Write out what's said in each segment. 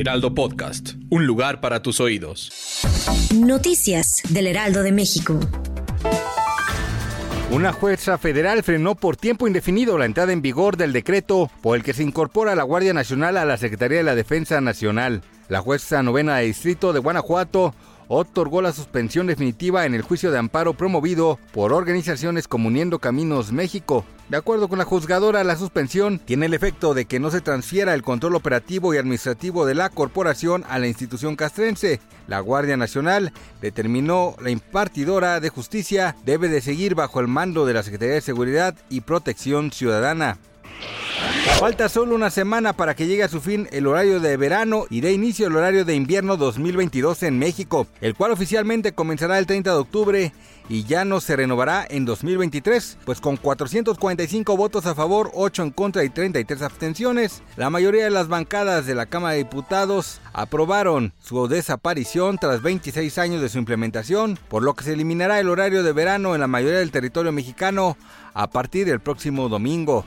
Heraldo Podcast. Un lugar para tus oídos. Noticias del Heraldo de México. Una jueza federal frenó por tiempo indefinido la entrada en vigor del decreto por el que se incorpora la Guardia Nacional a la Secretaría de la Defensa Nacional. La jueza novena de distrito de Guanajuato otorgó la suspensión definitiva en el juicio de amparo promovido por organizaciones como Uniendo Caminos México. De acuerdo con la juzgadora, la suspensión tiene el efecto de que no se transfiera el control operativo y administrativo de la corporación a la institución castrense. La Guardia Nacional determinó la impartidora de justicia debe de seguir bajo el mando de la Secretaría de Seguridad y Protección Ciudadana. Falta solo una semana para que llegue a su fin el horario de verano y de inicio el horario de invierno 2022 en México, el cual oficialmente comenzará el 30 de octubre y ya no se renovará en 2023, pues con 445 votos a favor, 8 en contra y 33 abstenciones, la mayoría de las bancadas de la Cámara de Diputados aprobaron su desaparición tras 26 años de su implementación, por lo que se eliminará el horario de verano en la mayoría del territorio mexicano a partir del próximo domingo.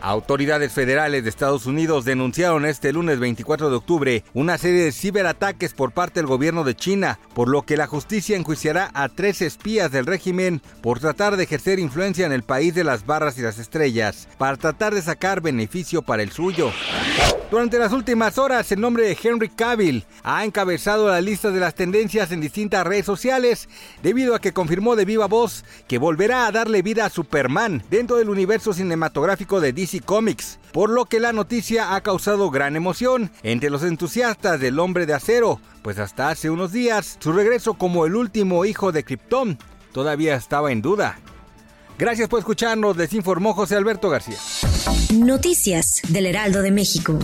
Autoridades federales de Estados Unidos denunciaron este lunes 24 de octubre una serie de ciberataques por parte del gobierno de China, por lo que la justicia enjuiciará a tres espías del régimen por tratar de ejercer influencia en el país de las barras y las estrellas, para tratar de sacar beneficio para el suyo. Durante las últimas horas, el nombre de Henry Cavill ha encabezado la lista de las tendencias en distintas redes sociales debido a que confirmó de viva voz que volverá a darle vida a Superman dentro del universo cinematográfico de DC Comics, por lo que la noticia ha causado gran emoción entre los entusiastas del hombre de acero, pues hasta hace unos días su regreso como el último hijo de Krypton todavía estaba en duda. Gracias por escucharnos, les informó José Alberto García. Noticias del Heraldo de México.